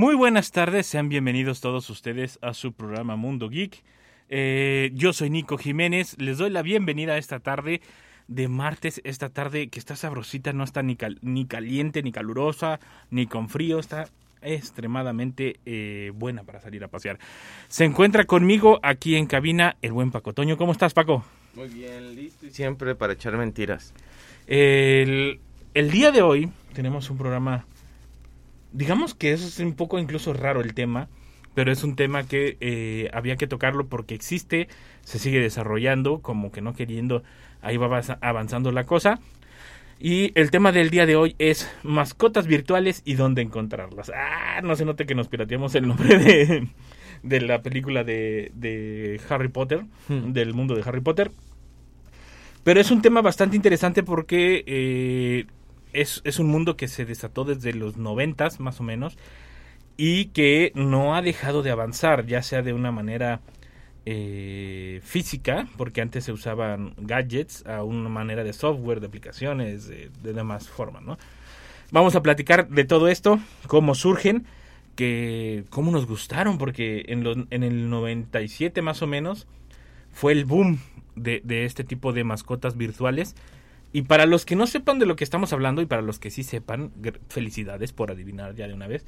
Muy buenas tardes, sean bienvenidos todos ustedes a su programa Mundo Geek. Eh, yo soy Nico Jiménez, les doy la bienvenida a esta tarde de martes, esta tarde que está sabrosita, no está ni, cal- ni caliente, ni calurosa, ni con frío, está extremadamente eh, buena para salir a pasear. Se encuentra conmigo aquí en cabina el buen Paco Toño. ¿Cómo estás, Paco? Muy bien, listo y siempre para echar mentiras. El, el día de hoy tenemos un programa, digamos que eso es un poco incluso raro el tema, pero es un tema que eh, había que tocarlo porque existe, se sigue desarrollando, como que no queriendo, ahí va avanza- avanzando la cosa. Y el tema del día de hoy es mascotas virtuales y dónde encontrarlas. Ah, no se note que nos pirateamos el nombre de, de la película de, de Harry Potter, Hmm. del mundo de Harry Potter. Pero es un tema bastante interesante porque eh, es, es un mundo que se desató desde los noventas, más o menos, y que no ha dejado de avanzar, ya sea de una manera eh, física, porque antes se usaban gadgets, a una manera de software, de aplicaciones, de, de demás formas, ¿no? Vamos a platicar de todo esto, cómo surgen, que cómo nos gustaron, porque en, los- en el 97 más o menos fue el boom de, de este tipo de mascotas virtuales. Y para los que no sepan de lo que estamos hablando y para los que sí sepan, felicidades por adivinar ya de una vez.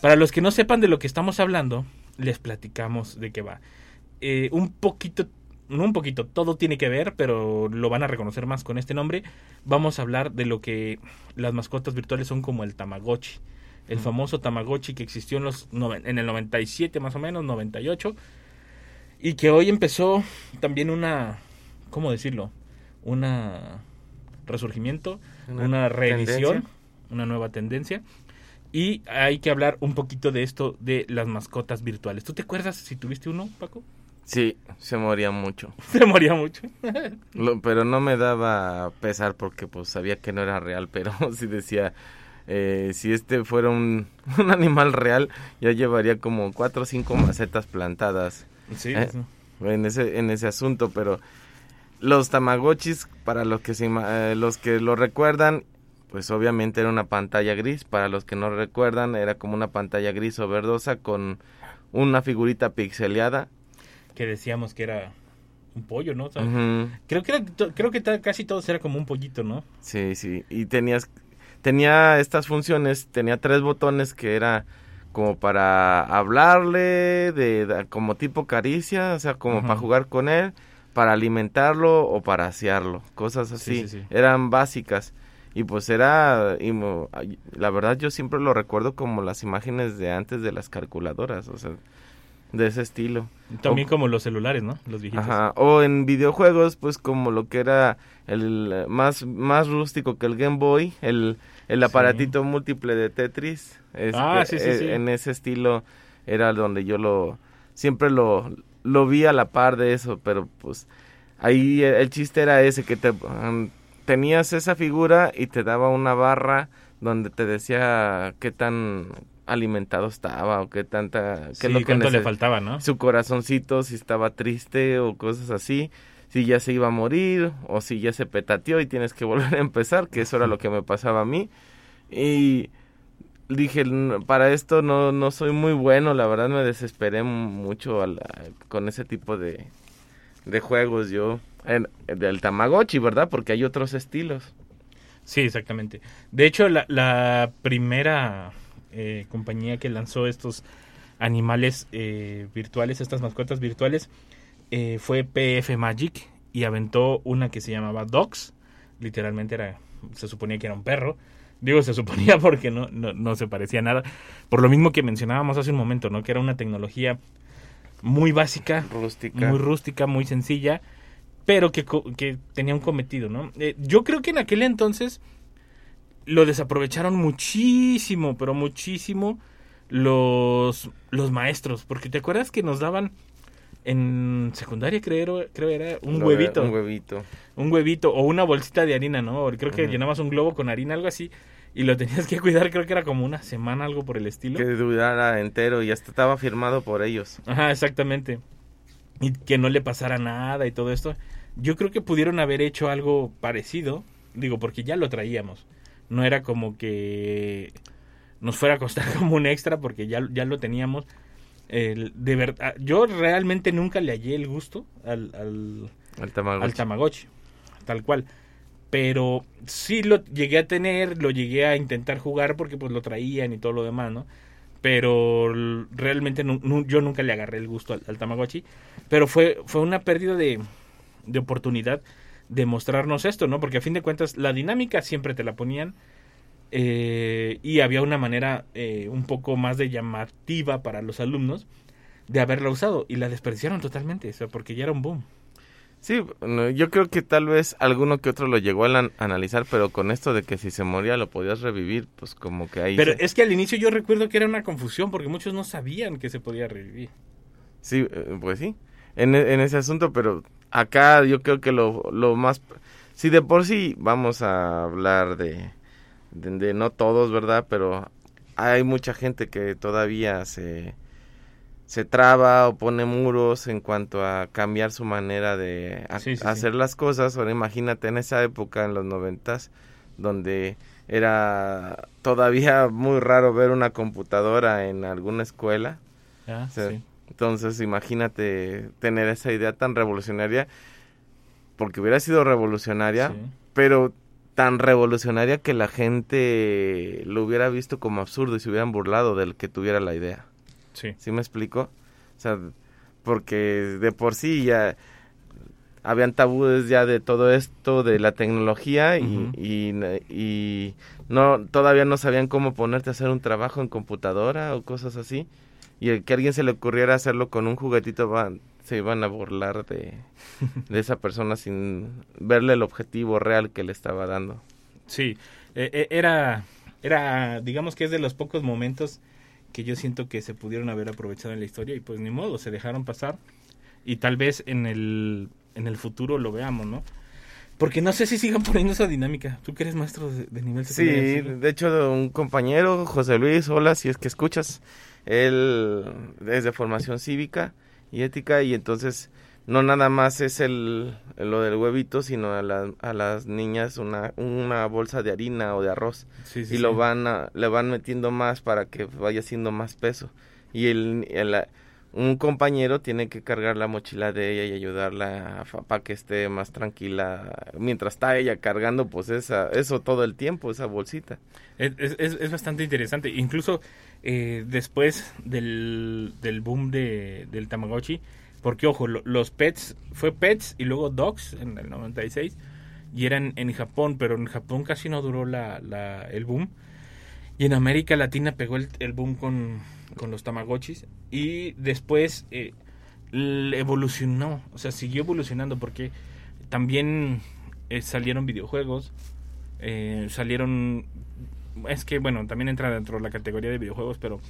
Para los que no sepan de lo que estamos hablando, les platicamos de qué va. Eh, un poquito, no un poquito, todo tiene que ver, pero lo van a reconocer más con este nombre. Vamos a hablar de lo que las mascotas virtuales son como el Tamagotchi. El famoso Tamagotchi que existió en, los, en el 97 más o menos, 98. Y que hoy empezó también una, ¿cómo decirlo? Una resurgimiento, Una una, reedición, tendencia. una nueva tendencia. Y hay que hablar un poquito de esto de las mascotas virtuales. ¿Tú te acuerdas si tuviste uno, Paco? Sí, se moría mucho. Se moría mucho. Lo- pero no me daba pesar porque pues sabía que no era real, pero sí decía, eh, si este fuera un, un animal real, ya llevaría como cuatro o cinco macetas plantadas Sí, Eh, sí. en ese, en ese asunto, pero los tamagotchis, para los que, se, eh, los que lo recuerdan, pues obviamente era una pantalla gris, para los que no recuerdan era como una pantalla gris o verdosa con una figurita pixeleada. que decíamos que era un pollo, ¿no? O sea. Creo que era creo que casi todo era como un pollito, ¿no? Sí, sí. Y tenías, tenía estas funciones, tenía tres botones que era como para hablarle, de, de- como tipo caricia, o sea, como para jugar con él, para alimentarlo o para asearlo, cosas así. sí, sí. Eran básicas. Y pues era, y la verdad yo siempre lo recuerdo como las imágenes de antes de las calculadoras, o sea, de ese estilo. También O- como los celulares, ¿no? Los viejitos. Ajá, o en videojuegos, pues como lo que era el más, más rústico que el Game Boy, el, el aparatito múltiple de Tetris. es- Ah, sí, sí, eh, sí. En ese estilo era donde yo lo, siempre lo, lo vi a la par de eso, pero pues ahí el, el chiste era ese, que te, um, tenías esa figura y te daba una barra donde te decía qué tan alimentado estaba o qué tanta... qué Sí, lo que cuánto le faltaba, ¿no? su corazoncito si estaba triste o cosas así, si ya se iba a morir o si ya se petateó y tienes que volver a empezar, que eso era lo que me pasaba a mí. Y dije, "N- para esto no, no soy muy bueno, la verdad me desesperé mucho con ese tipo de, de juegos yo. En, del Tamagotchi, ¿verdad? Porque hay otros estilos. Sí, exactamente. De hecho, la, la primera eh, compañía que lanzó estos animales eh, virtuales, estas mascotas virtuales, eh, fue PF Magic y aventó una que se llamaba Dogs. Literalmente era, se suponía que era un perro. Digo, se suponía porque no, no, no se parecía a nada. Por lo mismo que mencionábamos hace un momento, ¿no? Que era una tecnología muy básica, Rústica. muy rústica, muy sencilla, pero que, que tenía un cometido, ¿no? Eh, yo creo que en aquel entonces lo desaprovecharon muchísimo, pero muchísimo los, los maestros, porque te acuerdas que nos daban en secundaria creo, creo era un huevito. Un huevito. un huevito o una bolsita de harina, ¿no? Creo que Ujú. llenabas un globo con harina, algo así, y lo tenías que cuidar, creo que era como una semana, algo por el estilo. Que durara entero y hasta estaba firmado por ellos. Ajá, exactamente. Y que no le pasara nada y todo esto. Yo creo que pudieron haber hecho algo parecido, digo, porque ya lo traíamos. No era como que nos fuera a costar como un extra porque ya, ya lo teníamos. El- de verdad, yo realmente nunca le hallé el gusto al, al, El Tamagotchi. al Tamagotchi, tal cual. Pero sí lo llegué a tener, lo llegué a intentar jugar porque pues lo traían y todo lo demás, ¿no? Pero realmente nu- yo nunca le agarré el gusto al, al Tamagotchi. Pero fue, fue una pérdida de, de oportunidad de mostrarnos esto, ¿no? Porque a fin de cuentas la dinámica siempre te la ponían eh, y había una manera eh, un poco más de llamativa para los alumnos de haberla usado y la desperdiciaron totalmente, o sea, porque ya era un boom. Sí, yo creo que tal vez alguno que otro lo llegó a analizar, pero con esto de que si se moría lo podías revivir, pues como que ahí... Pero se- es que al inicio yo recuerdo que era una confusión porque muchos no sabían que se podía revivir. Sí, eh, pues sí, en, e- en ese asunto, pero acá yo creo que lo, lo más... Si de por sí vamos a hablar de, de, de no todos, ¿verdad? Pero hay mucha gente que todavía se, se traba o pone muros en cuanto a cambiar su manera de Sí, sí. hacer las cosas. Ahora imagínate en esa época, en los noventas, donde era todavía muy raro ver una computadora en alguna escuela. Ah. Entonces, imagínate tener esa idea tan revolucionaria, porque hubiera sido revolucionaria, pero tan revolucionaria que la gente lo hubiera visto como absurdo y se hubieran burlado del que tuviera la idea. Sí. ¿Sí me explico? O sea, porque de por sí ya habían tabúes ya de todo esto de la tecnología y, y, y no todavía no sabían cómo ponerte a hacer un trabajo en computadora o cosas así y el que a alguien se le ocurriera hacerlo con un juguetito van, se iban a burlar de, de esa persona sin verle el objetivo real que le estaba dando. Sí, eh, era, era, digamos que es de los pocos momentos que yo siento que se pudieron haber aprovechado en la historia y pues ni modo, se dejaron pasar y tal vez en el, en el futuro lo veamos, ¿no? Porque no sé si sigan poniendo esa dinámica. Tú que eres maestro de, de nivel Sí, de hecho un compañero, José Luis, hola, si es que escuchas, él es de formación cívica y ética y entonces no nada más es el lo del huevito, sino a, la- a las niñas una, una bolsa de harina o de arroz Sí, sí, y lo sí. van a- le van metiendo más para que vaya haciendo más peso y el, el- un compañero tiene que cargar la mochila de ella y ayudarla para que esté más tranquila mientras está ella cargando pues esa eso todo el tiempo esa bolsita Es, es- es- es bastante interesante. Incluso eh, después del, del boom de, del Tamagotchi, porque ojo, lo- los pets, fue pets y luego dogs en el 96, y eran en Japón, pero en Japón casi no duró la, el boom. Y en América Latina pegó el, el boom con, con los Tamagotchis. Y después eh, evolucionó, o sea, siguió evolucionando porque también eh, salieron videojuegos, eh, salieron es que bueno también entra dentro de la categoría de videojuegos pero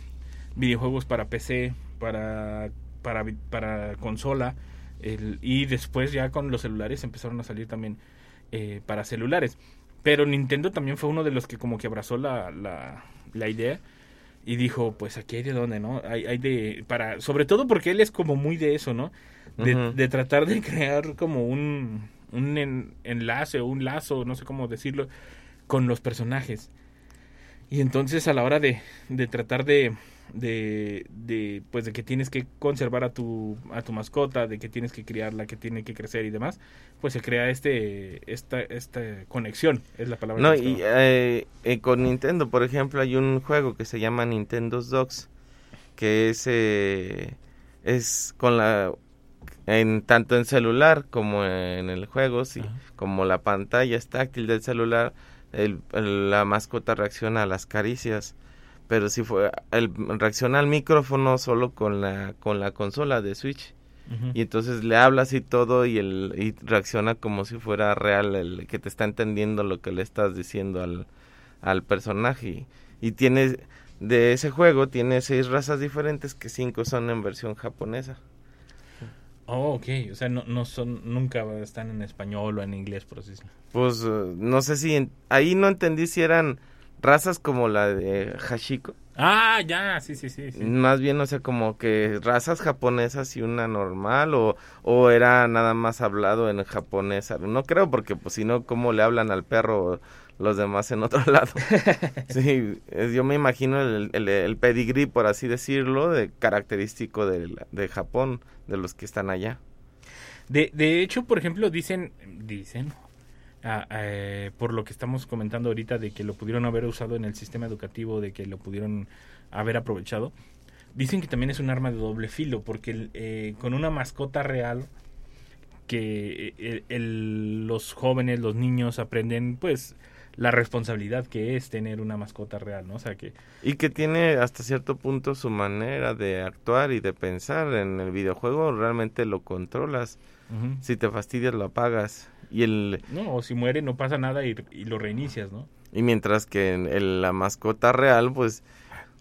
videojuegos para PC para para consola el- y después ya con los celulares empezaron a salir también eh, para celulares. Pero Nintendo también fue uno de los que como que abrazó la, la, la idea y dijo pues aquí hay de dónde no hay, hay de para sobre todo porque él es como muy de eso no de, de tratar de crear como un un en- enlace o un lazo no sé cómo decirlo con los personajes. Y entonces a la hora de, de tratar de, de, de, pues de que tienes que conservar a tu, a tu mascota, de que tienes que criarla, que tiene que crecer y demás, pues se crea este, esta, esta conexión, es la palabra. no y eh, eh, con Nintendo por ejemplo hay un juego que se llama Nintendo's Dogs que es eh, es con la en tanto en celular como en el juego sí Ajá. como la pantalla es táctil del celular el- el- la mascota reacciona a las caricias pero si fue el reacciona al micrófono solo con la con la consola de Switch y entonces le hablas y todo y el y reacciona como si fuera real el que te está entendiendo lo que le estás diciendo al, al personaje y, y tiene de ese juego tiene seis razas diferentes que cinco son en versión japonesa Oh, ok. O sea, no, no son, nunca están en español o en inglés, por así decirlo. Pues eh, no sé si en- ahí no entendí si eran razas como la de Hashiko. Ah, ya, sí, sí, sí. sí. Más bien, o sea, como que razas japonesas y una normal, o, o era nada más hablado en japonés. No creo, porque pues si no, ¿cómo le hablan al perro los demás en otro lado? sí, yo me imagino el, el, el pedigrí, por así decirlo, de característico de, de Japón, de los que están allá. De, de hecho, por ejemplo, dicen, dicen, ah, eh, por lo que estamos comentando ahorita de que lo pudieron haber usado en el sistema educativo, de que lo pudieron haber aprovechado, dicen que también es un arma de doble filo, porque el, eh, con una mascota real, que eh, el- los jóvenes, los niños aprenden, pues, la responsabilidad que es tener una mascota real, ¿no? O sea, que Y que tiene hasta cierto punto su manera de actuar y de pensar en el videojuego, realmente lo controlas. ujú, Si te fastidias, lo apagas. Y el no, o si muere no pasa nada y, y lo reinicias, ¿no? y mientras que en el- la mascota real, pues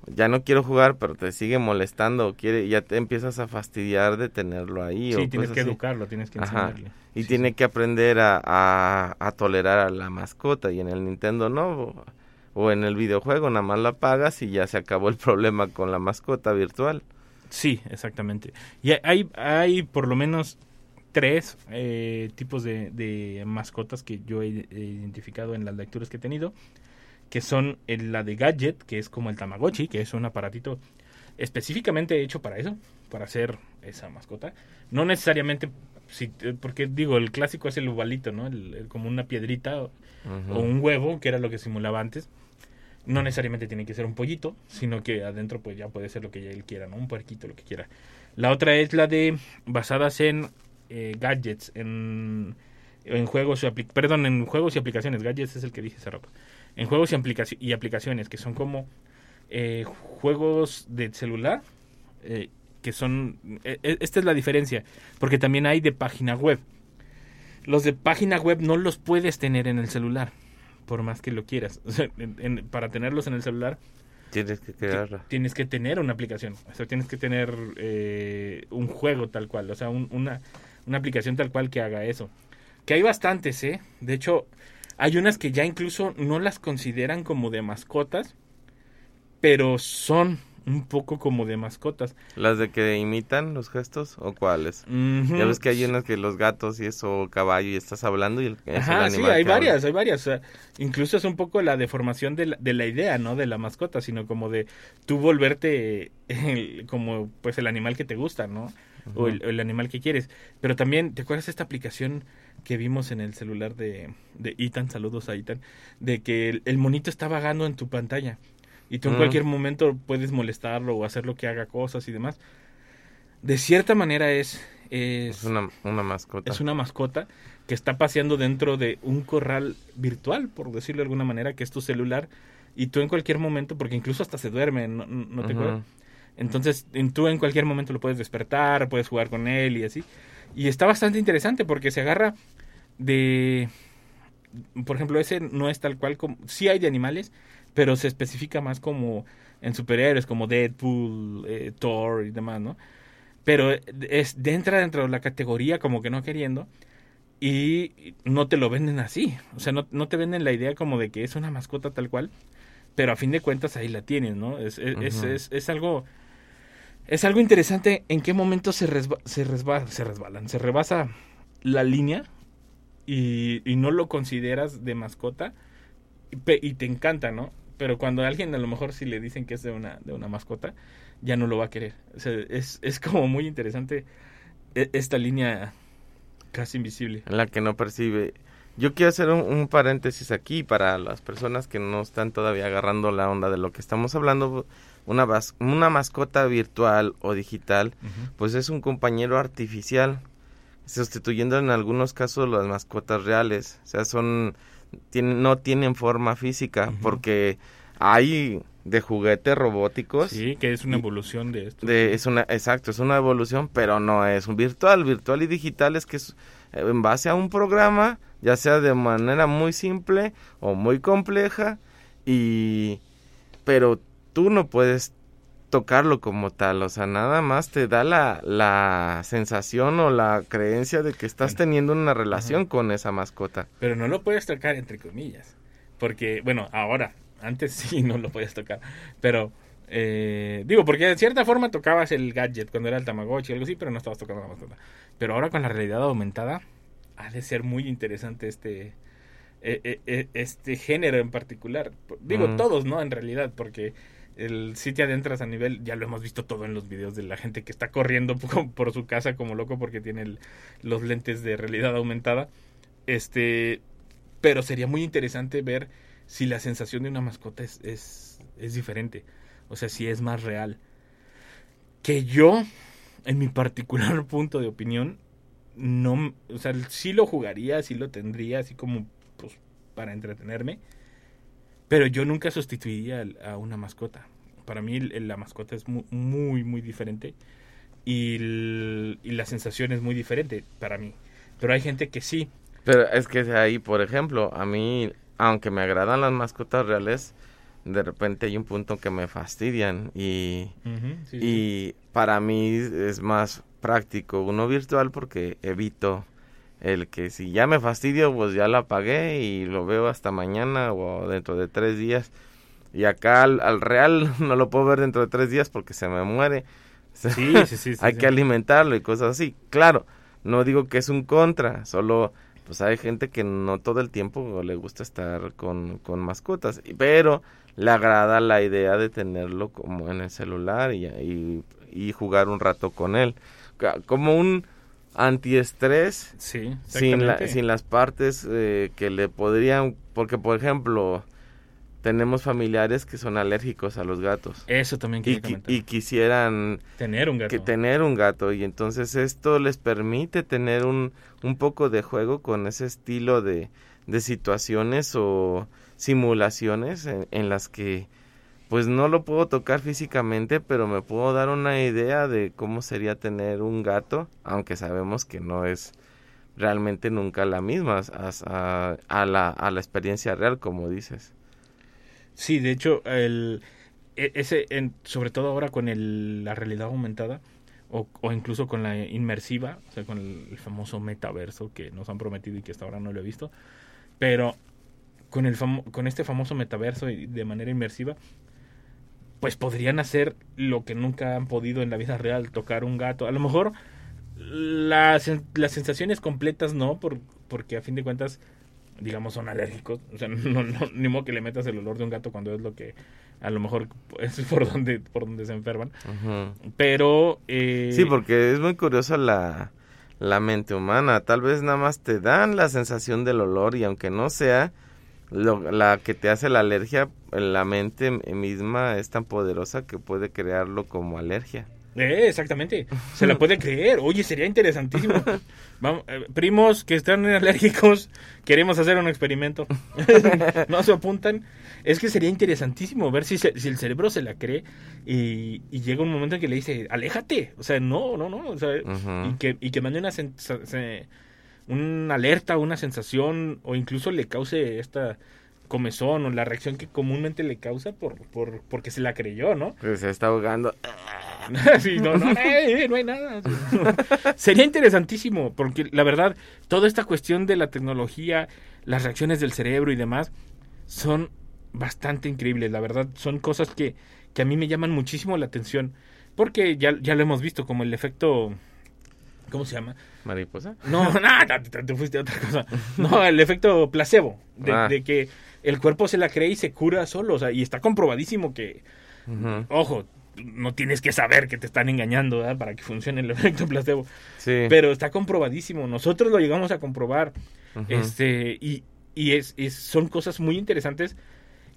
ya no quiero jugar, pero te sigue molestando, quiere, ya te empiezas a fastidiar de tenerlo ahí. Sí, o tienes que así. educarlo, tienes que Ajá. enseñarle. Y Sí, tiene sí. que aprender a, a, a tolerar a la mascota. Y en el Nintendo no. O en el videojuego nada más la apagas y ya se acabó el problema con la mascota virtual. Sí, exactamente. Y hay, hay por lo menos tres eh, tipos de, de mascotas que yo he, identificado en las lecturas que he tenido, que son el- la de Gadget, que es como el Tamagotchi, que es un aparatito específicamente hecho para eso, para hacer esa mascota. No necesariamente, si, eh, porque digo, el clásico es el ovalito, ¿no? El- el- como una piedrita o un huevo, que era lo que simulaba antes. No necesariamente tiene que ser un pollito, sino que adentro pues ya puede ser lo que él quiera, ¿no? Un puerquito, lo que quiera. La otra es la de basadas en eh, gadgets, en, en juegos y perdón, en juegos y aplicaciones. Gadgets es el que dije hace rato. En juegos y, aplicaci- y aplicaciones que son como eh, juegos de celular eh, que son eh, eh, esta es la diferencia, porque también hay de página web. Los de página web no los puedes tener en el celular, por más que lo quieras. O sea, en- en- para tenerlos en el celular Tienes que crearla. tienes que tener una aplicación. O sea, tienes que tener eh, un juego tal cual. O sea, un- una, una aplicación tal cual que haga eso. Que hay bastantes, ¿eh? De hecho, hay unas que ya incluso no las consideran como de mascotas, pero son un poco como de mascotas. ¿Las de que imitan los gestos o cuáles? Ya ves que hay unas que los gatos y eso, caballo, y estás hablando y el, es el Ajá, sí, hay habla. varias, hay varias. O sea, incluso es un poco la deformación de la, de la idea, ¿no? De la mascota, sino como de tú volverte el- como pues el animal que te gusta, ¿no? O el, el animal que quieres. Pero también, ¿te acuerdas de esta aplicación que vimos en el celular de, de Ethan? Saludos a Ethan. De que el, el monito está vagando en tu pantalla. Y tú en cualquier momento puedes molestarlo o hacerlo que haga cosas y demás. De cierta manera es... es Es una, una mascota. es una mascota que está paseando dentro de un corral virtual, por decirlo de alguna manera, que es tu celular. Y tú en cualquier momento, porque incluso hasta se duerme, ¿no, no te acuerdas? Entonces, en- tú en cualquier momento lo puedes despertar, puedes jugar con él y así. Y está bastante interesante porque se agarra de... Por ejemplo, ese no es tal cual como... Sí hay de animales, pero se especifica más como en superhéroes, como Deadpool, eh, Thor y demás, ¿no? Pero es, entra dentro de la categoría como que no queriendo y no te lo venden así. O sea, no, no te venden la idea como de que es una mascota tal cual, pero a fin de cuentas ahí la tienes, ¿no? Es, es, es- es algo... Es algo interesante en qué momento se, resba- se, se resbalan, se rebasa la línea y, y no lo consideras de mascota y, te encanta, ¿no? Pero cuando alguien a lo mejor si le dicen que es de una, de una mascota, ya no lo va a querer. O sea, es, es como muy interesante e- esta línea casi invisible. en la que no percibe. Yo quiero hacer un paréntesis aquí para las personas que no están todavía agarrando la onda de lo que estamos hablando. Una, una mascota virtual o digital, pues es un compañero artificial, sustituyendo en algunos casos las mascotas reales. O sea, son tienen, no tienen forma física porque hay de juguetes robóticos. Sí, que es una evolución de esto. De, es una, exacto, es una evolución, pero no es un virtual. Virtual y digital es que es eh, en base a un programa, ya sea de manera muy simple o muy compleja, y pero tú no puedes tocarlo como tal, o sea, nada más te da la, la sensación o la creencia de que estás teniendo una relación con esa mascota. Pero no lo puedes tocar entre comillas. Porque, bueno, ahora, antes sí no lo podías tocar. Pero, eh, digo, porque de cierta forma tocabas el gadget cuando era el Tamagotchi o algo así, pero no estabas tocando la mascota. Pero ahora con la realidad aumentada, ha de ser muy interesante este, e- e- e- este género en particular. Digo, Mm. todos, ¿no? En realidad, porque el si te adentras a nivel, ya lo hemos visto todo en los videos de la gente que está corriendo por, su casa como loco porque tiene los lentes de realidad aumentada. Este, pero sería muy interesante ver si la sensación de una mascota es, es, es diferente. O sea, si es más real. Que yo, en mi particular punto de opinión, no, o sea, sí lo jugaría, sí lo tendría, así como, pues, para entretenerme. Pero yo nunca sustituiría a una mascota. Para mí la mascota es mu- muy, muy diferente. Y, el- y la sensación es muy diferente para mí. Pero hay gente que sí. Pero es que ahí, por ejemplo, a mí, aunque me agradan las mascotas reales, de repente hay un punto que me fastidian y, Ujú, sí, sí. y para mí es más práctico uno virtual porque evito el que si ya me fastidio, pues ya la apagué y lo veo hasta mañana o dentro de tres días. Y acá al, al real no lo puedo ver dentro de tres días porque se me muere. Sí, sí, sí, sí, Hay que alimentarlo y cosas así. Claro, no digo que es un contra, solo pues hay gente que no todo el tiempo le gusta estar con, con mascotas, pero le agrada la idea de tenerlo como en el celular y, y, y jugar un rato con él. Como un antiestrés Sí, sin, la- sin las partes eh, que le podrían, porque por ejemplo, tenemos familiares que son alérgicos a los gatos Eso también y, comentar. y quisieran Tener un gato. que tener un gato y entonces esto les permite tener un, un poco de juego con ese estilo de, de situaciones o simulaciones en, en las que pues no lo puedo tocar físicamente pero me puedo dar una idea de cómo sería tener un gato aunque sabemos que no es realmente nunca la misma a, a- la, a la experiencia real como dices. Sí, de hecho, el, e- ese, en- sobre todo ahora con el, la realidad aumentada o, o incluso con la inmersiva, o sea, con el, el famoso metaverso que nos han prometido y que hasta ahora no lo he visto, pero con, el famo- con este famoso metaverso y de manera inmersiva, pues podrían hacer lo que nunca han podido en la vida real, tocar un gato. A lo mejor las, las sensaciones completas no, por, porque a fin de cuentas, digamos, son alérgicos. O sea, no, no, ni modo que le metas el olor de un gato cuando es lo que a lo mejor es por donde, por donde se enferman. Pero... eh, Sí, porque es muy curioso la, la mente humana. Tal vez nada más te dan la sensación del olor y aunque no sea lo- la que te hace la alergia, la mente misma es tan poderosa que puede crearlo como alergia. Eh, exactamente. Se la puede creer. Oye, sería interesantísimo. Vamos, eh, primos que están alérgicos, queremos hacer un experimento. no se apuntan. Es que sería interesantísimo ver si, se- si el cerebro se la cree y, y llega un momento en que le dice, aléjate. O sea, no, no, no. O sea, y, que, y que mande una, sensa- se- una alerta, una sensación, o incluso le cause esta comezón o la reacción que comúnmente le causa por, por, porque se la creyó, ¿no? Se está ahogando. Sí, no, no, eh, eh, no hay nada. Sería interesantísimo, porque la verdad, toda esta cuestión de la tecnología, las reacciones del cerebro y demás, son bastante increíbles. La verdad, son cosas que, que a mí me llaman muchísimo la atención, porque ya, ya lo hemos visto, como el efecto... ¿Cómo se llama? Mariposa. No, no, te, te fuiste a otra cosa. No, el efecto placebo, de, Ah. de que el cuerpo se la cree y se cura solo. O sea, y está comprobadísimo que, ojo, no tienes que saber que te están engañando ¿verdad? para que funcione el efecto placebo. Sí. Pero está comprobadísimo. Nosotros lo llegamos a comprobar. Este, y, y es, es- son cosas muy interesantes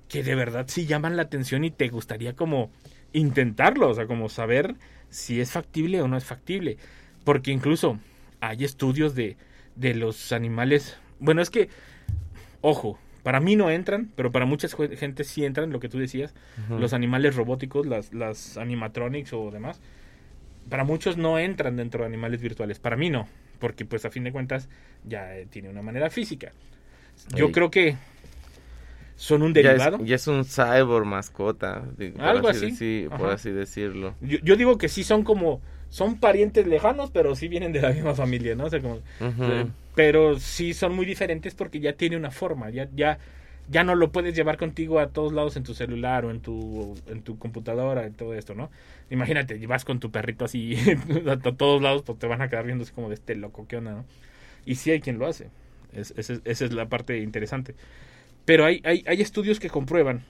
que de verdad sí llaman la atención y te gustaría como intentarlo, o sea, como saber si es factible o no es factible. Porque incluso hay estudios de, de los animales. Bueno, es que, ojo, para mí no entran, pero para mucha gente sí entran, lo que tú decías, los animales robóticos, las, las animatronics o demás. Para muchos no entran dentro de animales virtuales, para mí no, porque pues a fin de cuentas ya eh, tiene una manera física. Yo Ey. creo que son un Ya es, derivado. ya es un cyborg mascota. por Algo así. deci- por así decirlo. Yo, yo digo que sí son como, son parientes lejanos, pero sí vienen de la misma familia, ¿no? O sea, como, eh, pero sí son muy diferentes porque ya tiene una forma, ya, ya, ya no lo puedes llevar contigo a todos lados en tu celular o en tu, en tu computadora, en todo esto, ¿no? Imagínate, vas con tu perrito así a, to- todos lados, pues te van a quedar viendo así como de este loco, ¿qué onda, no? Y sí hay quien lo hace. Es- esa es la parte interesante. Pero hay, hay, hay estudios que comprueban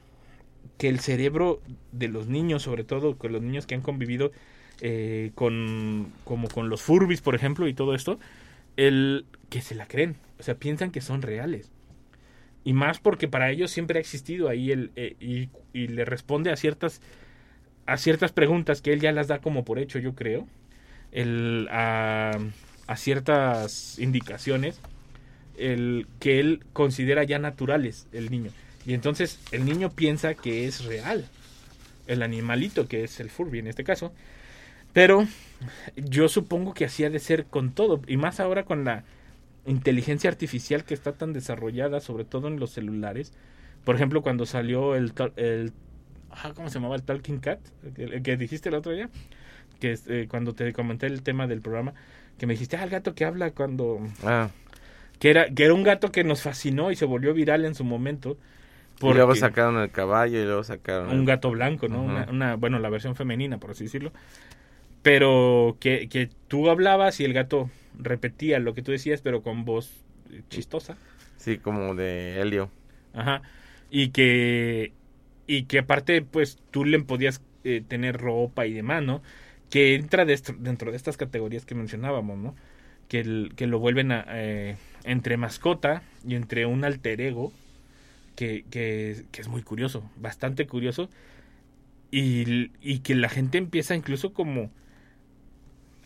que el cerebro de los niños, sobre todo con los niños que han convivido eh, con, como con los furbis, por ejemplo, y todo esto, el que se la creen, o sea, piensan que son reales. Y más porque para ellos siempre ha existido ahí el eh, y, le responde a ciertas a ciertas preguntas que él ya las da como por hecho, yo creo. El, a, a ciertas indicaciones el que él considera ya naturales el niño. Y entonces el niño piensa que es real. El animalito que es el Furby en este caso. Pero yo supongo que así ha de ser con todo. Y más ahora con la inteligencia artificial que está tan desarrollada, sobre todo en los celulares. Por ejemplo, cuando salió el... el ah, ¿Cómo se llamaba? El Talking Cat. El, el que dijiste el otro día. Que eh, cuando te comenté el tema del programa. Que me dijiste, ah, el gato que habla cuando Ah, que era, que era un gato que nos fascinó y se volvió viral en su momento. y luego sacaron el caballo y luego sacaron... un gato blanco, ¿no? Una, una- bueno, la versión femenina, por así decirlo. Pero que, que tú hablabas y el gato repetía lo que tú decías, pero con voz eh, chistosa. Sí, como de Helio. Ajá. Y que, y que aparte, pues tú le podías eh, tener ropa y demás, ¿no? Que entra destro- dentro de estas categorías que mencionábamos, ¿no? Que, el- que lo vuelven a, eh, entre mascota y entre un alter ego, que, que, que es muy curioso, bastante curioso. Y, y que la gente empieza incluso como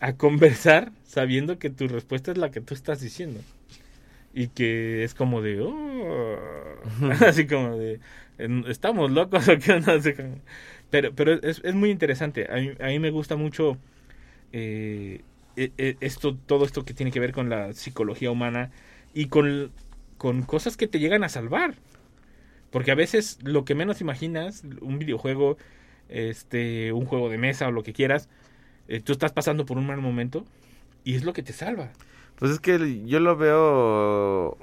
a conversar sabiendo que tu respuesta es la que tú estás diciendo. Y que es como de... "Oh", así como de... "En- ¿Estamos locos o qué onda?" Pero, pero es, es muy interesante. A mí, a mí me gusta mucho eh, e- e- esto, todo esto que tiene que ver con la psicología humana y con, con cosas que te llegan a salvar. Porque a veces lo que menos imaginas, un videojuego, este, un juego de mesa o lo que quieras, eh, tú estás pasando por un mal momento y es lo que te salva. Pues es que yo lo veo,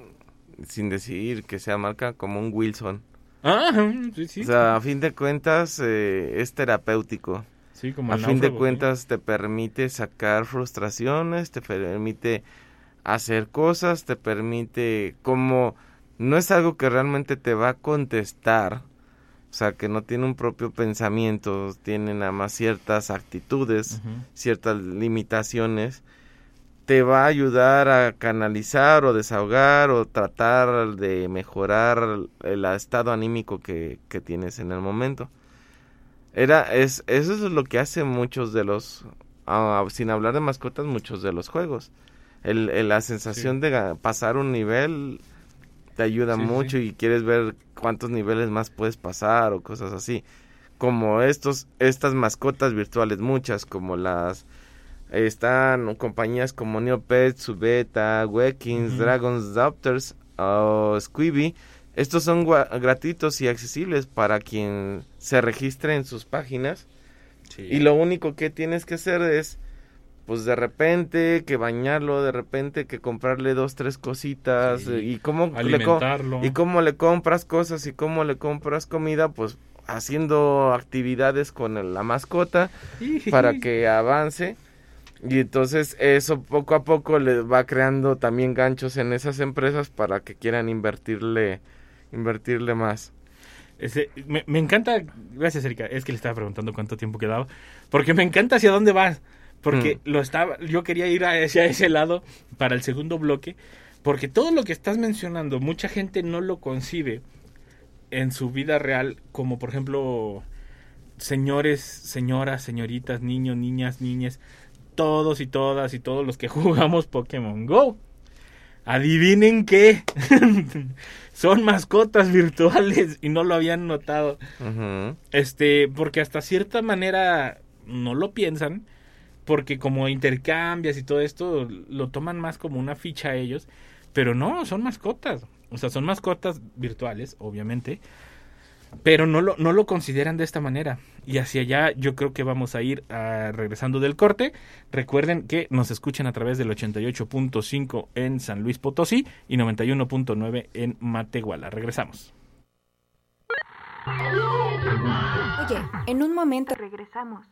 sin decir que sea marca, como un Wilson. Ah, sí, sí. O sea, a fin de cuentas eh, es terapéutico. Sí, como A fin de cuentas te permite sacar frustraciones, te permite hacer cosas, te permite como no es algo que realmente te va a contestar, sea, que no tiene un propio pensamiento, tiene nada más ciertas actitudes, ciertas limitaciones, te va a ayudar a canalizar o desahogar o tratar de mejorar el estado anímico que, que tienes en el momento. Era, es, eso es lo que hace muchos de los, ah, sin hablar de mascotas, muchos de los juegos. El, el- la sensación de pasar un nivel te ayuda Sí, mucho y quieres ver cuántos niveles más puedes pasar o cosas así. Como estos, estas mascotas virtuales, muchas, como las están compañías como Neopets, Subeta, Wekins. Dragons Doctors o Squibby. Estos son gratuitos y accesibles para quien se registre en sus páginas. Y lo único que tienes que hacer es, pues de repente, que bañarlo, de repente, que comprarle dos, tres cositas. Sí. Y cómo le alimentarlo. y cómo le compras cosas y cómo le compras comida, pues haciendo actividades con la mascota para que avance. Y entonces eso poco a poco le va creando también ganchos en esas empresas para que quieran invertirle invertirle más. Ese- me, me encanta, gracias Erika, es que le estaba preguntando cuánto tiempo quedaba, porque me encanta hacia dónde vas, porque lo estaba, yo quería ir hacia ese lado para el segundo bloque, porque todo lo que estás mencionando, mucha gente no lo concibe en su vida real, como por ejemplo señores, señoras, señoritas, niños, niñas, niñas, todos y todas y todos los que jugamos Pokémon Go. Adivinen qué. Son mascotas virtuales y no lo habían notado. Este, porque hasta cierta manera no lo piensan, porque como intercambias y todo esto, lo toman más como una ficha a ellos, pero no, son mascotas. O sea, son mascotas virtuales, obviamente, pero no lo, no lo consideran de esta manera. Y hacia allá yo creo que vamos a ir a, regresando del corte. Recuerden que nos escuchan a través del 88.5 en San Luis Potosí y 91.9 en Matehuala. Regresamos. Oye, en un momento regresamos.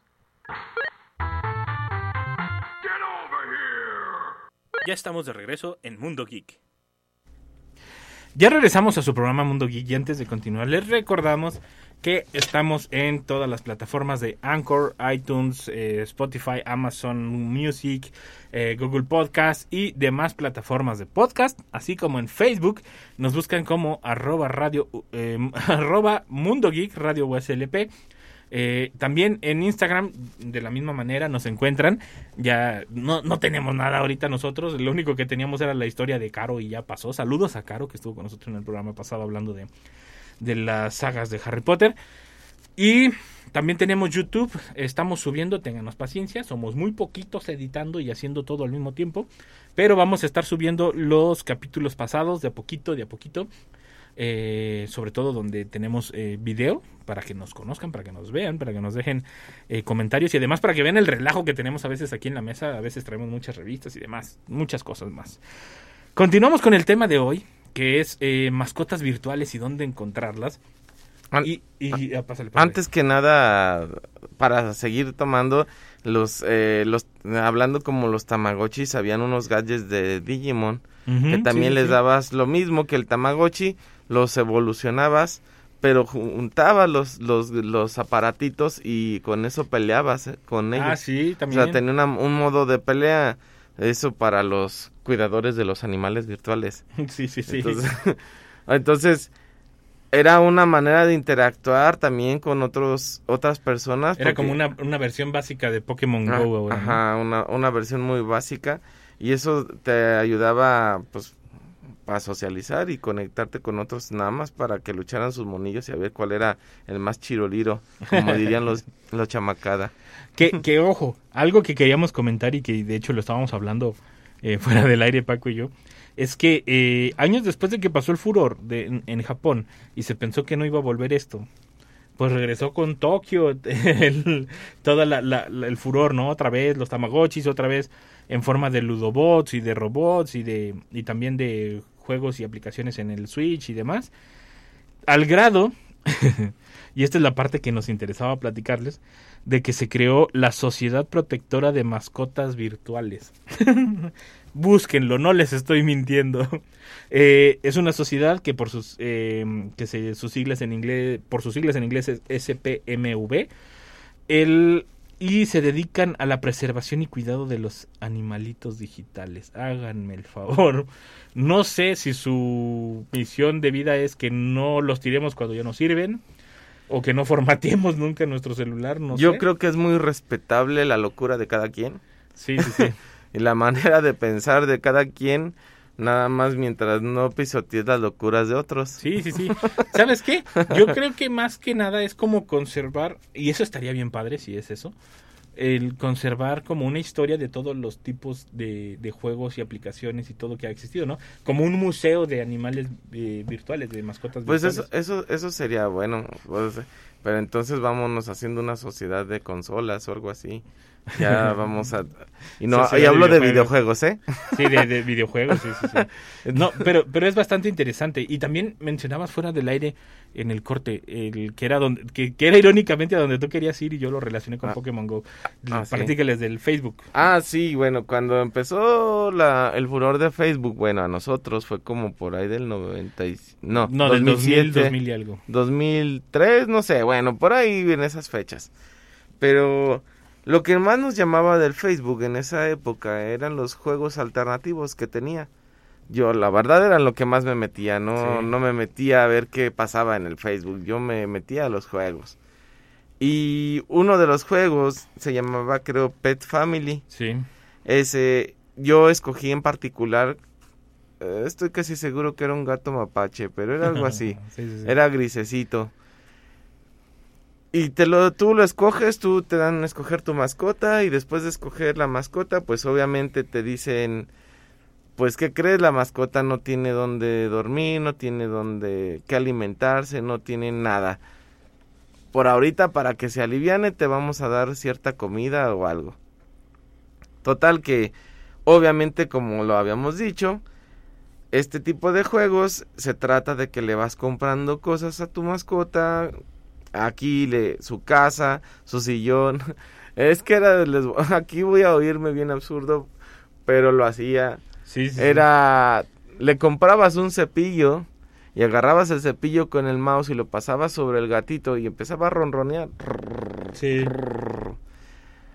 Ya estamos de regreso en Mundo Geek. Ya regresamos a su programa Mundo Geek y antes de continuar les recordamos que estamos en todas las plataformas de Anchor, iTunes, eh, Spotify, Amazon Music, eh, Google Podcast y demás plataformas de podcast, así como en Facebook. Nos buscan como arroba radio, eh, arroba Mundo Geek Radio USLP. Eh, también en Instagram, de la misma manera, nos encuentran. Ya no, no tenemos nada ahorita nosotros. Lo único que teníamos era la historia de Caro y ya pasó. Saludos a Caro, que estuvo con nosotros en el programa pasado hablando de, de las sagas de Harry Potter. Y también tenemos YouTube. Estamos subiendo, ténganos paciencia. Somos muy poquitos editando y haciendo todo al mismo tiempo. Pero vamos a estar subiendo los capítulos pasados de a poquito, de a poquito. Eh, sobre todo donde tenemos eh, video para que nos conozcan, para que nos vean, para que nos dejen eh, comentarios y además para que vean el relajo que tenemos a veces aquí en la mesa. A veces traemos muchas revistas y demás, muchas cosas más. Continuamos con el tema de hoy, que es eh, mascotas virtuales y dónde encontrarlas. An- Y, y- ah, pásale, pásale. Antes que nada, para seguir tomando los, eh, los hablando como los Tamagotchis, habían unos gadgets de Digimon que también sí, les sí. dabas lo mismo que el Tamagotchi, los evolucionabas, pero juntabas los, los, los aparatitos y con eso peleabas eh, con ellos. Ah, sí, o también. sea, tenía una- un modo de pelea, eso para los cuidadores de los animales virtuales. sí, sí, sí. Entonces, entonces, era una manera de interactuar también con otros otras personas. Era porque- como una, una versión básica de Pokémon Ah, Go ahora. ¿no? Ajá, una, una versión muy básica y eso te ayudaba pues a socializar y conectarte con otros nada más para que lucharan sus monillos y a ver cuál era el más chiroliro, como dirían los, los chamacada. Que, que ojo, algo que queríamos comentar y que de hecho lo estábamos hablando eh, fuera del aire Paco y yo, es que eh, años después de que pasó el furor de, en, en Japón y se pensó que no iba a volver esto, pues regresó con Tokio el, toda la, la- la- el furor, ¿no? Otra vez los Tamagotchis, otra vez en forma de ludobots y de robots y de y también de juegos y aplicaciones en el Switch y demás. Al grado, y esta es la parte que nos interesaba platicarles, de que se creó la Sociedad Protectora de Mascotas Virtuales. Búsquenlo, no les estoy mintiendo. Eh, es una sociedad que por sus eh, que sus siglas en inglés por sus siglas en inglés es SPMV. El y se dedican a la preservación y cuidado de los animalitos digitales. Háganme el favor. No sé si su misión de vida es que no los tiremos cuando ya no sirven o que no formateemos nunca nuestro celular, no Yo sé. creo que es muy respetable la locura de cada quien Sí, sí, sí. y la manera de pensar de cada quien, nada más mientras no pisotees las locuras de otros. Sí, sí, sí. ¿Sabes qué? Yo creo que más que nada es como conservar, y eso estaría bien padre si es eso, el conservar como una historia de todos los tipos de, de juegos y aplicaciones y todo que ha existido, ¿no? Como un museo de animales eh, virtuales, de mascotas Pues eso, virtuales. eso, eso sería bueno. pues, pero entonces vámonos haciendo una sociedad de consolas o algo así. Ya vamos a... Y, no, Sociedad y de hablo de videojuegos. ¿eh? Sí, de, de videojuegos, sí, sí, sí. No, pero, pero es bastante interesante. Y también mencionabas fuera del aire en el corte, el que era donde, que, que era irónicamente a donde tú querías ir y yo lo relacioné con Ah. Pokémon Go. Ah, sí. Platícales del Facebook. Ah, sí, bueno, cuando empezó la, el furor de Facebook, bueno, a nosotros fue como por ahí del 90 y, no, No, del 2000, 2007, 2000 y algo. 2003, no sé, bueno, por ahí en esas fechas. Pero lo que más nos llamaba del Facebook en esa época eran los juegos alternativos que tenía. Yo, la verdad, era lo que más me metía, no, Sí. no me metía a ver qué pasaba en el Facebook, yo me metía a los juegos. Y uno de los juegos se llamaba, creo, Pet Family. Sí. Ese, yo escogí en particular, eh, estoy casi seguro que era un gato mapache, pero era algo así. Sí, sí, sí. Era grisecito. Y te lo, tú lo escoges, tú te dan a escoger tu mascota y después de escoger la mascota, pues obviamente te dicen pues, ¿qué crees? La mascota no tiene dónde dormir, no tiene dónde alimentarse, no tiene nada. Por ahorita, para que se aliviane, te vamos a dar cierta comida o algo. Total que, obviamente, como lo habíamos dicho, este tipo de juegos se trata de que le vas comprando cosas a tu mascota, aquí le, su casa, su sillón. Es que era, les- aquí voy a oírme bien absurdo, pero lo hacía. Sí, sí, sí. Era, le comprabas un cepillo y agarrabas el cepillo con el mouse y lo pasabas sobre el gatito y empezaba a ronronear. Sí.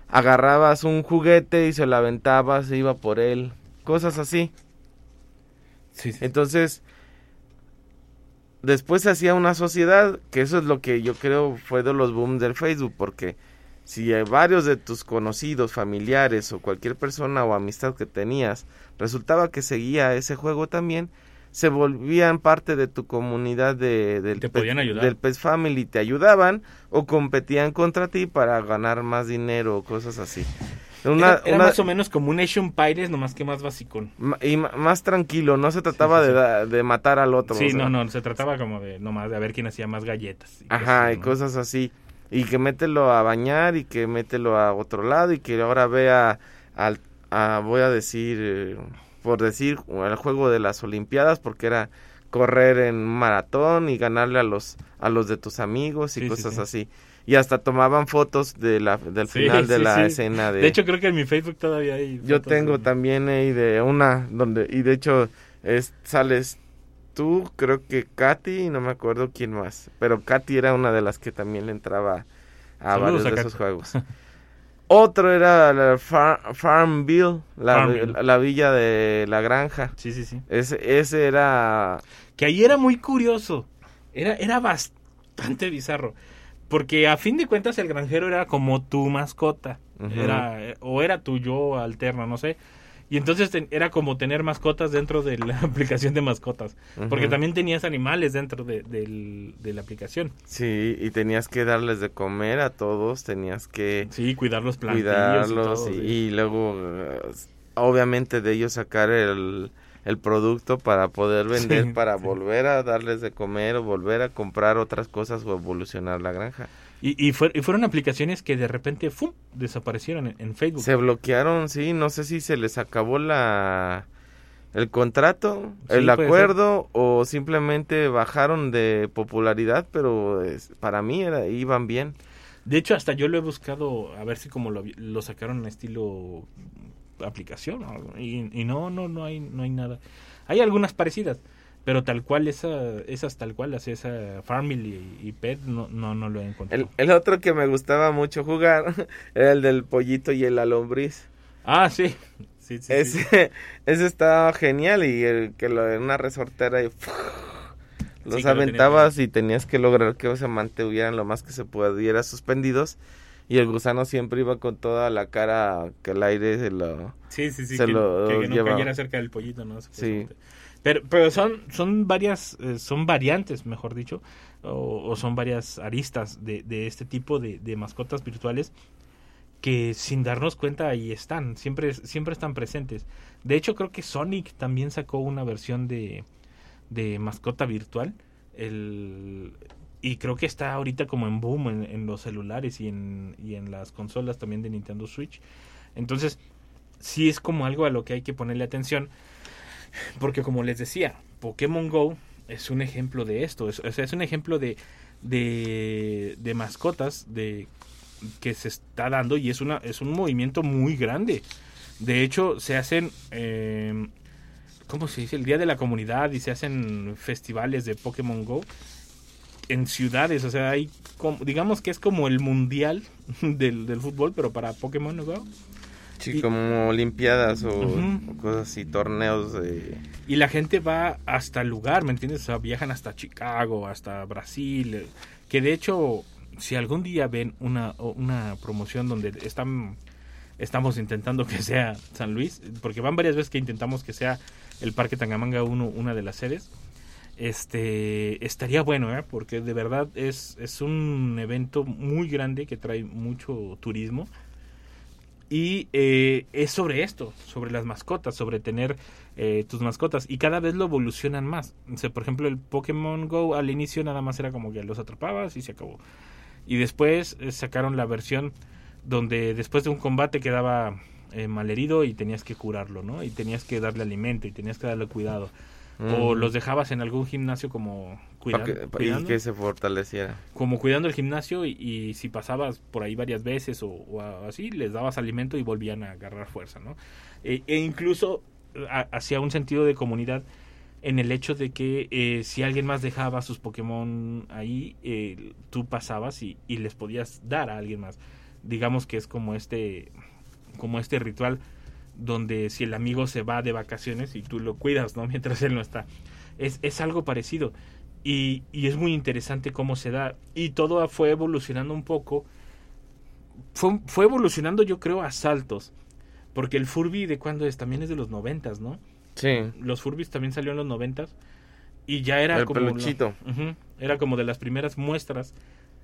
Agarrabas un juguete y se lo aventabas iba por él. Cosas así. Sí, sí. Entonces, después se hacía una sociedad, que eso es lo que yo creo fue de los booms del Facebook, porque si varios de tus conocidos, familiares o cualquier persona o amistad que tenías, resultaba que seguía ese juego también, se volvían parte de tu comunidad de, del, Te Pet- podían ayudar. del Pet Family, te ayudaban o competían contra ti para ganar más dinero o cosas así. Una, era, era una- más o menos como un Asian Pirates, nomás que más basicón. y más tranquilo, no se trataba sí, de sí. de matar al otro. Sí, o sea. no, no, se trataba como de nomás de a ver quién hacía más galletas. y Ajá, cosas, y ¿no? cosas así. Y que mételo a bañar y que mételo a otro lado y que ahora vea al, a, voy a decir, eh, por decir, el juego de las Olimpiadas porque era correr en maratón y ganarle a los a los de tus amigos y cosas sí. así. Y hasta tomaban fotos de la, del Sí, final de sí, la sí. escena de... De hecho, creo que en mi Facebook todavía hay. Yo tengo de- también ahí de una donde y de hecho es sales tú, creo que Katy y no me acuerdo quién más, pero Katy era una de las que también le entraba a Saludos varios a de Katy. esos juegos. Otro era la Far- Farmville, la, Farmville. la villa de la granja. Sí, sí, sí. Ese, ese era Que ahí era muy curioso. Era, era bastante bizarro. Porque a fin de cuentas el granjero era como tu mascota. Era, o era tu yo alterno, no sé. Y entonces era como tener mascotas dentro de la aplicación de mascotas. Porque también tenías animales dentro de, del- de la aplicación. sí, y tenías que darles de comer a todos, tenías que Sí, cuidar los plantillos. cuidarlos y, y, todo, sí. y luego eh, obviamente de ellos sacar el, el producto para poder vender Sí, para sí. volver a darles de comer o volver a comprar otras cosas o evolucionar la granja. Y, y fue- y fueron aplicaciones que de repente ¡fum! desaparecieron en, en Facebook. Se bloquearon, sí, no sé si se les acabó la el contrato, Sí, el acuerdo o simplemente bajaron de popularidad, pero es- para mí era, iban bien. De hecho, hasta yo lo he buscado a ver si como lo, lo sacaron en estilo aplicación y, y no, no, no hay, no hay nada. Hay algunas parecidas, pero tal cual esa, esas tal cual, así esa Family y Pet no, no, no lo he encontrado. El, el otro que me gustaba mucho jugar era el del pollito y el alombriz. Ah, sí. Sí, sí, sí. Ese, estaba genial y el que lo en una resortera y los lo aventabas y tenías que lograr que se mantuvieran lo más que se pudiera suspendidos y el gusano siempre iba con toda la cara que el aire se lo Sí, sí, sí, se que, lo que no lleva. cayera cerca del pollito, ¿no? Sí. Pero, pero son, son varias, eh, son variantes, mejor dicho, o, o son varias aristas de, de este tipo de, de mascotas virtuales que sin darnos cuenta ahí están, siempre, siempre están presentes. De hecho, creo que Sonic también sacó una versión de, de mascota virtual. El, y creo que está ahorita como en boom en, los celulares y en, y en las consolas también de Nintendo Switch. Entonces, sí es como algo a lo que hay que ponerle atención. Porque como les decía, Pokémon Go es un ejemplo de esto. Es, o sea, es un ejemplo de, de, mascotas de, que se está dando y es, una, es un movimiento muy grande. De hecho, se hacen... Eh, ¿Cómo se dice? El Día de la Comunidad y se hacen festivales de Pokémon Go en ciudades. O sea, hay como, digamos que es como el mundial del, del fútbol, pero para Pokémon Go. sí, Y- como olimpiadas o, Ujú. o cosas así, torneos de Y la gente va hasta el lugar, ¿me entiendes? O sea, viajan hasta Chicago, hasta Brasil. eh, Que de hecho, si algún día ven una, una promoción donde están, estamos intentando que sea San Luis, porque van varias veces que intentamos que sea el Parque Tangamanga uno, una de las sedes, este estaría bueno, ¿eh? porque de verdad es, es un evento muy grande que trae mucho turismo. Y eh, es sobre esto, sobre las mascotas, sobre tener eh, tus mascotas. Y cada vez lo evolucionan más. Por ejemplo, el Pokémon Go al inicio nada más era como que los atrapabas y se acabó. Y después eh, sacaron la versión donde después de un combate quedaba eh, malherido y tenías que curarlo, ¿no? Y tenías que darle alimento y tenías que darle cuidado. O los dejabas en algún gimnasio como que- cuidando, y que se fortaleciera. como cuidando el gimnasio y, y si pasabas por ahí varias veces o, así, les dabas alimento y volvían a agarrar fuerza, ¿no? E, e incluso hacía un sentido de comunidad en el hecho de que eh, si alguien más dejaba sus Pokémon ahí, eh, tú pasabas y, y les podías dar a alguien más. Digamos que es como este, como este ritual donde si el amigo se va de vacaciones y tú lo cuidas, ¿no? Mientras él no está. Es, es algo parecido. Y, y es muy interesante cómo se da. Y todo fue evolucionando un poco. Fue, fue evolucionando, yo creo, a saltos. Porque el Furby de cuándo es, también es de los noventas, ¿no? Sí. Los Furbis también salió en los noventas. Y ya era El como. la- peluchito. Era como de las primeras muestras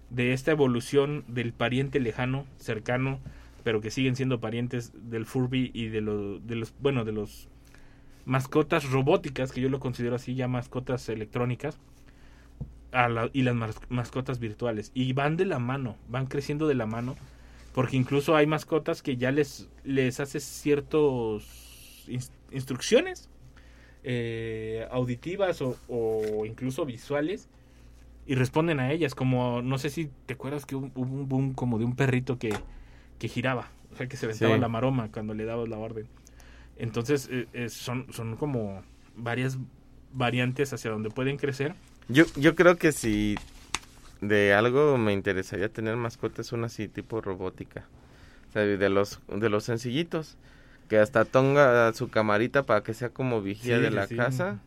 de esta evolución del pariente lejano, cercano, pero que siguen siendo parientes del Furby y de, lo- de los, bueno, de los mascotas robóticas, que yo lo considero así, ya mascotas electrónicas, y las mas- mascotas virtuales. Y van de la mano, van creciendo de la mano, porque incluso hay mascotas que ya les, les haces ciertos ins- instrucciones eh, auditivas o, o incluso visuales y responden a ellas, como no sé si te acuerdas que hubo un boom como de un perrito que, que giraba, o sea que se aventaba Sí. la maroma cuando le dabas la orden. Entonces eh, eh, son, son como varias variantes hacia donde pueden crecer. Yo, yo creo que si de algo me interesaría tener mascotas, una así tipo robótica. O sea, de los, de los sencillitos. Que hasta tenga su camarita para que sea como vigía Sí, de la sí. casa.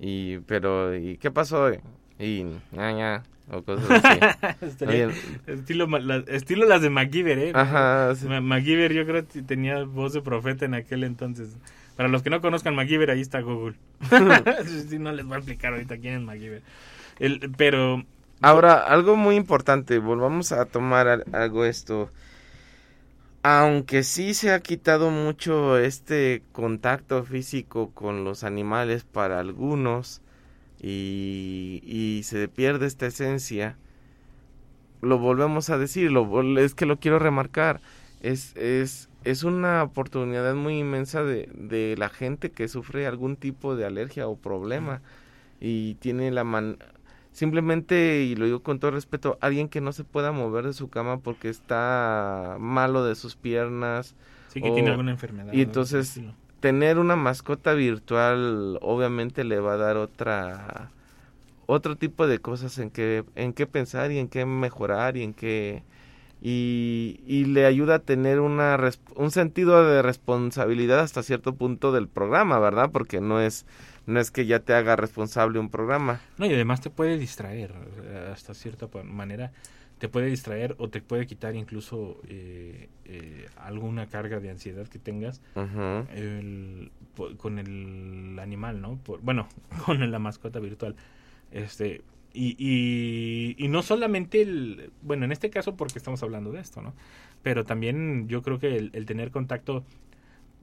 Y, pero, ¿y qué pasó? Y, ña, ña, o cosas así. Estaría- estilo, la- estilo las de MacGyver, ¿eh? Ajá, sí. Ma- MacGyver yo creo que tenía voz de profeta en aquel entonces. Para los que no conozcan MacGyver, ahí está Google. sí, no les voy a explicar ahorita quién es MacGyver. El, pero Ahora, algo muy importante, volvamos a tomar al- algo esto. Aunque sí se ha quitado mucho este contacto físico con los animales para algunos y, y se pierde esta esencia, lo volvemos a decir, lo, es que lo quiero remarcar, es, es, es una oportunidad muy inmensa de, de la gente que sufre algún tipo de alergia o problema y tiene la man simplemente y lo digo con todo respeto alguien que no se pueda mover de su cama porque está malo de sus piernas sí que o- tiene alguna enfermedad. Y entonces. Tener una mascota virtual obviamente le va a dar otra otro tipo de cosas en que en qué pensar y en qué mejorar y en qué y, y le ayuda a tener una un sentido de responsabilidad hasta cierto punto del programa, ¿verdad? Porque no es no es que ya te haga responsable un programa. No, y además te puede distraer, sea, hasta cierta manera. Te puede distraer o te puede quitar incluso eh, eh, alguna carga de ansiedad que tengas el- con el animal, ¿no? Por- bueno, con la mascota virtual. Este, y, y, y no solamente el, bueno, en este caso porque estamos hablando de esto, ¿no? Pero también yo creo que el, el tener contacto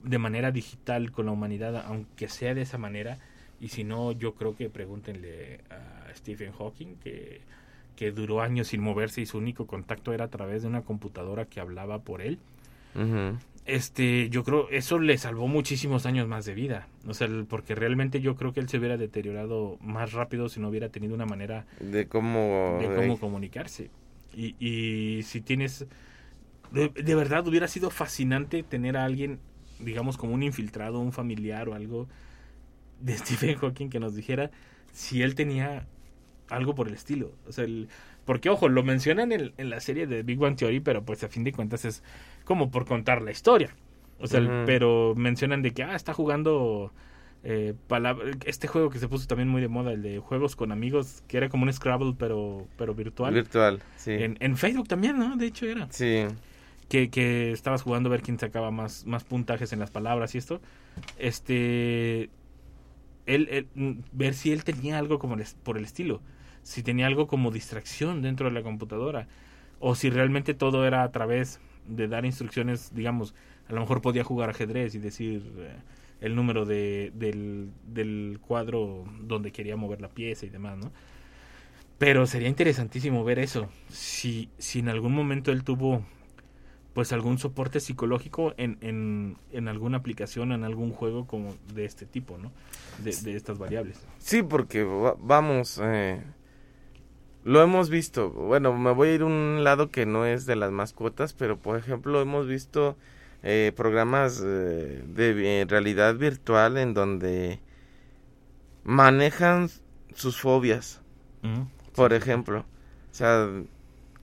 de manera digital con la humanidad, aunque sea de esa manera, y si no, yo creo que pregúntenle a Stephen Hawking, que, que duró años sin moverse y su único contacto era a través de una computadora que hablaba por él este, yo creo, eso le salvó muchísimos años más de vida. O sea, porque realmente yo creo que él se hubiera deteriorado más rápido si no hubiera tenido una manera De cómo... de de- cómo comunicarse. Y, y si tienes, de, de verdad hubiera sido fascinante tener a alguien, digamos, como un infiltrado, un familiar o algo de Stephen Hawking que nos dijera si él tenía algo por el estilo. O sea, el- porque ojo, lo mencionan en, en la serie de Big Bang Theory, pero pues a fin de cuentas es como por contar la historia. O sea, el- pero mencionan de que, ah, está jugando eh, este juego que se puso también muy de moda, el de juegos con amigos, que era como un Scrabble, pero, pero virtual. Virtual, sí. En, en Facebook también, ¿no? De hecho era. Sí. Que, que estabas jugando a ver quién sacaba más, más puntajes en las palabras y esto. Este. Él, mm, ver si él tenía algo como por el estilo. Si tenía algo como distracción dentro de la computadora. O si realmente todo era a través de dar instrucciones, digamos, a lo mejor podía jugar ajedrez y decir eh, el número de, del, del cuadro donde quería mover la pieza y demás, ¿no? Pero sería interesantísimo ver eso. Si, si en algún momento él tuvo pues algún soporte psicológico en, en, en alguna aplicación, en algún juego como de este tipo, ¿no? De, de estas variables. Sí, porque va- vamos, eh, lo hemos visto. Bueno, me voy a ir a un lado que no es de las mascotas, pero por ejemplo hemos visto eh, programas eh, de realidad virtual en donde manejan sus fobias, Ujú. por ejemplo. O sea,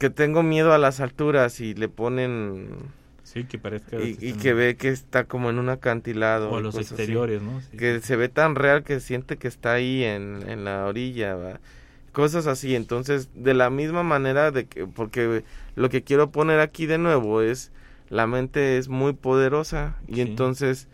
que tengo miedo a las alturas y le ponen... Sí, que parezca... Y, que y están- que ve que está como en un acantilado. O los así exteriores, ¿no? Sí. que se ve tan real que siente que está ahí en, en la orilla, ¿va? cosas así. Entonces, de la misma manera de que, porque lo que quiero poner aquí de nuevo es, la mente es muy poderosa y Sí. entonces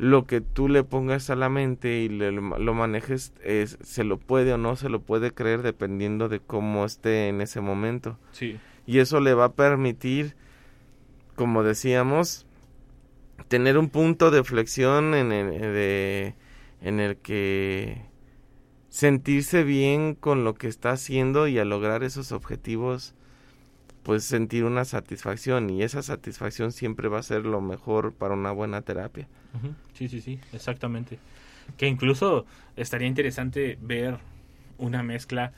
lo que tú le pongas a la mente y le- lo manejes, es, se lo puede o no se lo puede creer dependiendo de cómo esté en ese momento. Sí. Y eso le va a permitir, como decíamos, tener un punto de flexión en el, de- en el que sentirse bien con lo que está haciendo y al lograr esos objetivos, pues sentir una satisfacción. Y esa satisfacción siempre va a ser lo mejor para una buena terapia. Sí, sí, sí, exactamente. Que incluso estaría interesante ver una mezcla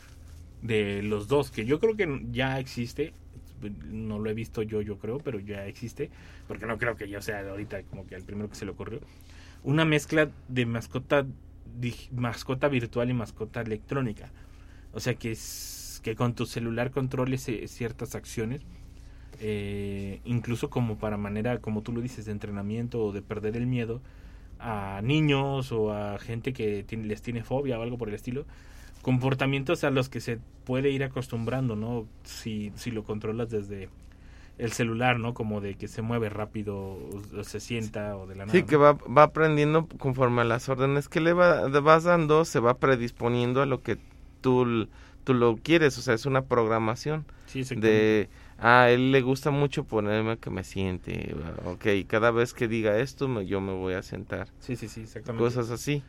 de los dos, que yo creo que ya existe, no lo he visto yo, yo creo, pero ya existe, porque no creo que yo sea ahorita como que el primero que se le ocurrió. Una mezcla de mascota, mascota virtual y mascota electrónica. O sea, que, es- que con tu celular controles eh, ciertas acciones eh, incluso como para manera, como tú lo dices, de entrenamiento o de perder el miedo a niños o a gente que tiene- les tiene fobia o algo por el estilo, comportamientos a los que se puede ir acostumbrando, ¿no? Si, si lo controlas desde el celular, ¿no? Como de que se mueve rápido o, o se sienta o de la nada. Sí, que va, va aprendiendo conforme a las órdenes que le va, vas dando, se va predisponiendo a lo que tú, tú lo quieres, o sea, es una programación. Sí, de a él le gusta mucho ponerme que me siente ok cada vez que diga esto me- yo me voy a sentar Sí, sí, sí, exactamente. cosas así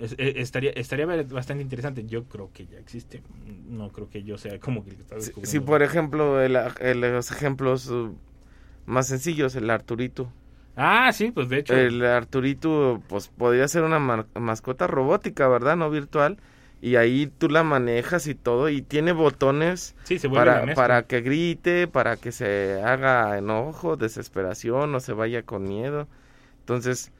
Es- eh, estaría, estaría bastante interesante. Yo creo que ya existe. No creo que yo sea como que si, descubriendo. si, por ejemplo el, el- los ejemplos uh, más sencillos el Arturito Ah, sí, pues de hecho. el Arturito pues podría ser una mascota robótica verdad no virtual y ahí tú la manejas y todo y tiene botones sí, se para, para que grite, para que se haga enojo, desesperación o se vaya con miedo. Entonces,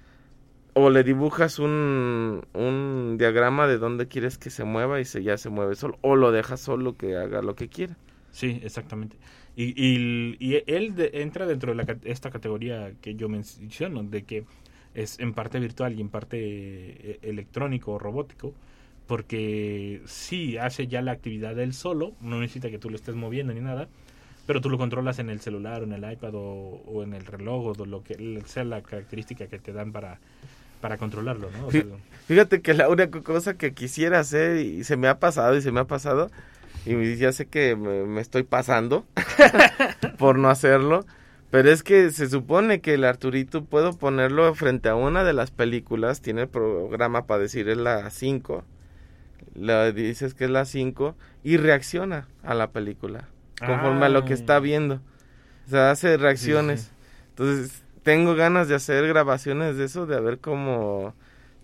o le dibujas un, un diagrama de dónde quieres que se mueva y se, ya se mueve solo, o lo dejas solo que haga lo que quiera. Sí, exactamente. Y, y, y él de- entra dentro de la, esta categoría que yo menciono, de que es en parte virtual y en parte eh, electrónico o robótico, porque sí hace ya la actividad él solo, no necesita que tú lo estés moviendo ni nada, pero tú lo controlas en el celular o en el iPad o, o en el reloj o lo que sea la característica que te dan para, para controlarlo, ¿no? O Sí. sea, Fíjate que la única cosa que quisiera hacer y se me ha pasado y se me ha pasado y ya sé que me, me estoy pasando por no hacerlo, pero es que se supone que el Arturito puedo ponerlo frente a una de las películas, tiene el programa para decir es la 5, le dices que es la 5 y reacciona a la película conforme a lo que Ah. está viendo. O sea, hace reacciones. Entonces, tengo ganas de hacer grabaciones de eso, de a ver cómo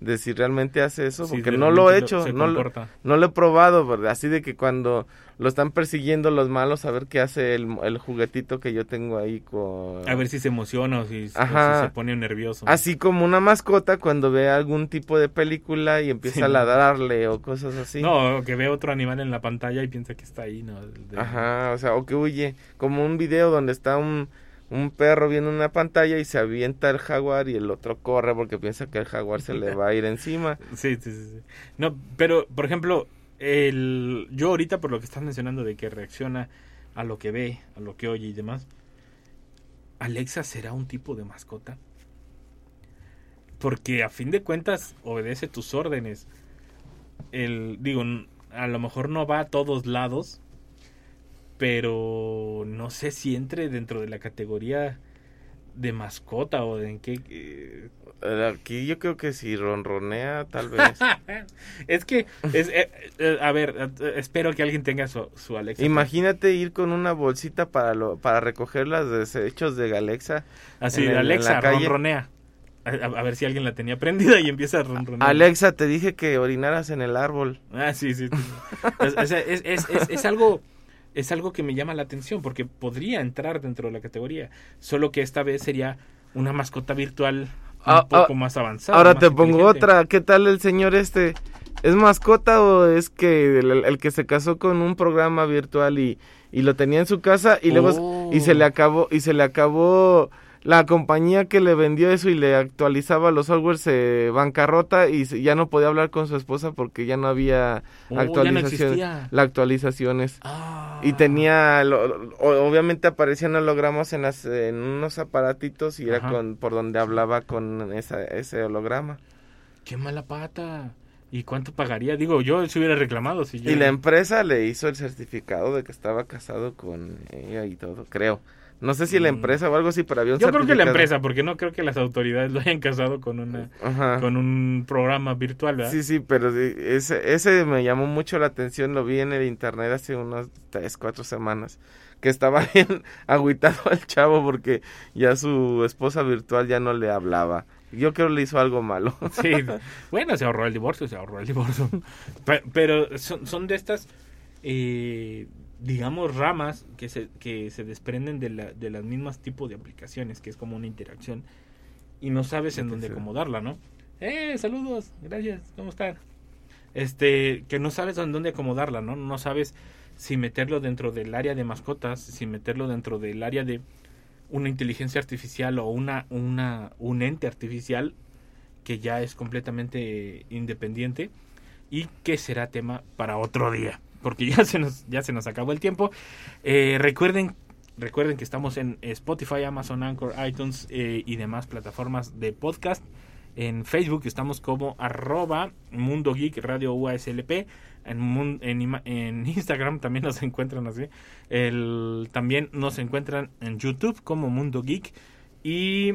de si realmente hace eso, porque no lo he hecho, no lo, no lo he probado, ¿verdad? Así de que cuando lo están persiguiendo los malos, a ver qué hace el, el juguetito que yo tengo ahí con... A ver si se emociona o si, o si Ajá. se pone nervioso. Así como una mascota cuando ve algún tipo de película y empieza Sí, a ladrarle o cosas así. No, que ve otro animal en la pantalla y piensa que está ahí, ¿no? De- Ajá, o sea, o que huye. Como un video donde está un, un perro viendo una pantalla y se avienta el jaguar y el otro corre porque piensa que el jaguar se le va a ir encima. Sí, sí, sí. No, pero, por ejemplo, el... yo ahorita por lo que estás mencionando de que reacciona a lo que ve, a lo que oye y demás, ¿Alexa será un tipo de mascota? Porque a fin de cuentas obedece tus órdenes. El, digo, a lo mejor no va a todos lados, pero no sé si entre dentro de la categoría de mascota o de en qué... eh, Aquí yo creo que si ronronea, tal vez. es que, es, eh, eh, a ver, espero que alguien tenga su, su Alexa. Imagínate ir con una bolsita para lo, para recoger los desechos de Alexa. Así, el- Alexa, ronronea. A, ver si alguien la tenía prendida y empieza a ronronear. Alexa, te dije que orinaras en el árbol. Ah, sí, sí. o sea, es, es- es- es algo es algo que me llama la atención porque podría entrar dentro de la categoría, solo que esta vez sería una mascota virtual un Ah, poco ah, más avanzada. Ahora más te pongo otra. ¿Qué tal el señor este? ¿Es mascota o es que el, el que se casó con un programa virtual y, y lo tenía en su casa y luego Oh. y se le acabó y se le acabó la compañía que le vendió eso y le actualizaba los softwares se bancarrota y ya no podía hablar con su esposa porque ya no había Oh, no la actualizaciones. Ah. Y tenía, lo- obviamente aparecían hologramas en, las, en unos aparatitos y era con, por donde hablaba con esa, ese holograma. Qué mala pata. ¿Y cuánto pagaría? Digo, yo se hubiera reclamado si yo... Y la empresa le hizo el certificado de que estaba casado con ella y todo, creo. No sé si la Mm. empresa o algo así, pero había un Yo creo que la empresa, porque no creo que las autoridades lo hayan casado con una Ajá. con un programa virtual, ¿verdad? Sí, sí, pero ese, ese me llamó mucho la atención, lo vi en el internet hace unas tres, cuatro semanas, que estaba bien agüitado el chavo porque ya su esposa virtual ya no le hablaba. Yo creo que le hizo algo malo. Sí, bueno, se ahorró el divorcio, se ahorró el divorcio. Pe- Pero son, son de estas, eh, digamos, ramas que se, que se desprenden de, la, de las mismas tipos de aplicaciones, que es como una interacción, y no sabes en dónde acomodarla, ¿no? ¡Eh, saludos! Gracias, ¿cómo están? Este, que no sabes en dónde acomodarla, ¿no? No sabes si meterlo dentro del área de mascotas, si meterlo dentro del área de una inteligencia artificial o una, una, un ente artificial que ya es completamente independiente y que será tema para otro día porque ya se nos ya se nos acabó el tiempo. Eh, recuerden recuerden que estamos en Spotify Amazon Anchor iTunes eh, y demás plataformas de podcast. En Facebook estamos como arroba Mundo Geek Radio UASLP en, en Instagram también nos encuentran así. El, también nos encuentran en YouTube como Mundo Geek. Y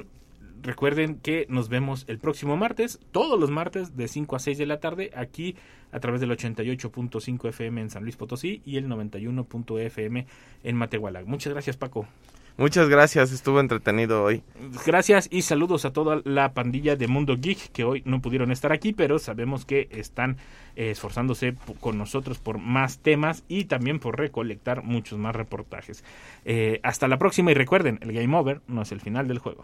recuerden que nos vemos el próximo martes, todos los martes de 5 a 6 de la tarde, aquí a través del 88.5 FM en San Luis Potosí y el 91.fm en Matehuala. Muchas gracias Paco. Muchas gracias, estuvo entretenido hoy. Gracias y saludos a toda la pandilla de Mundo Geek que hoy no pudieron estar aquí, pero sabemos que están eh, esforzándose con nosotros por más temas y también por recolectar muchos más reportajes. Eh, hasta la próxima y recuerden, el Game Over no es el final del juego.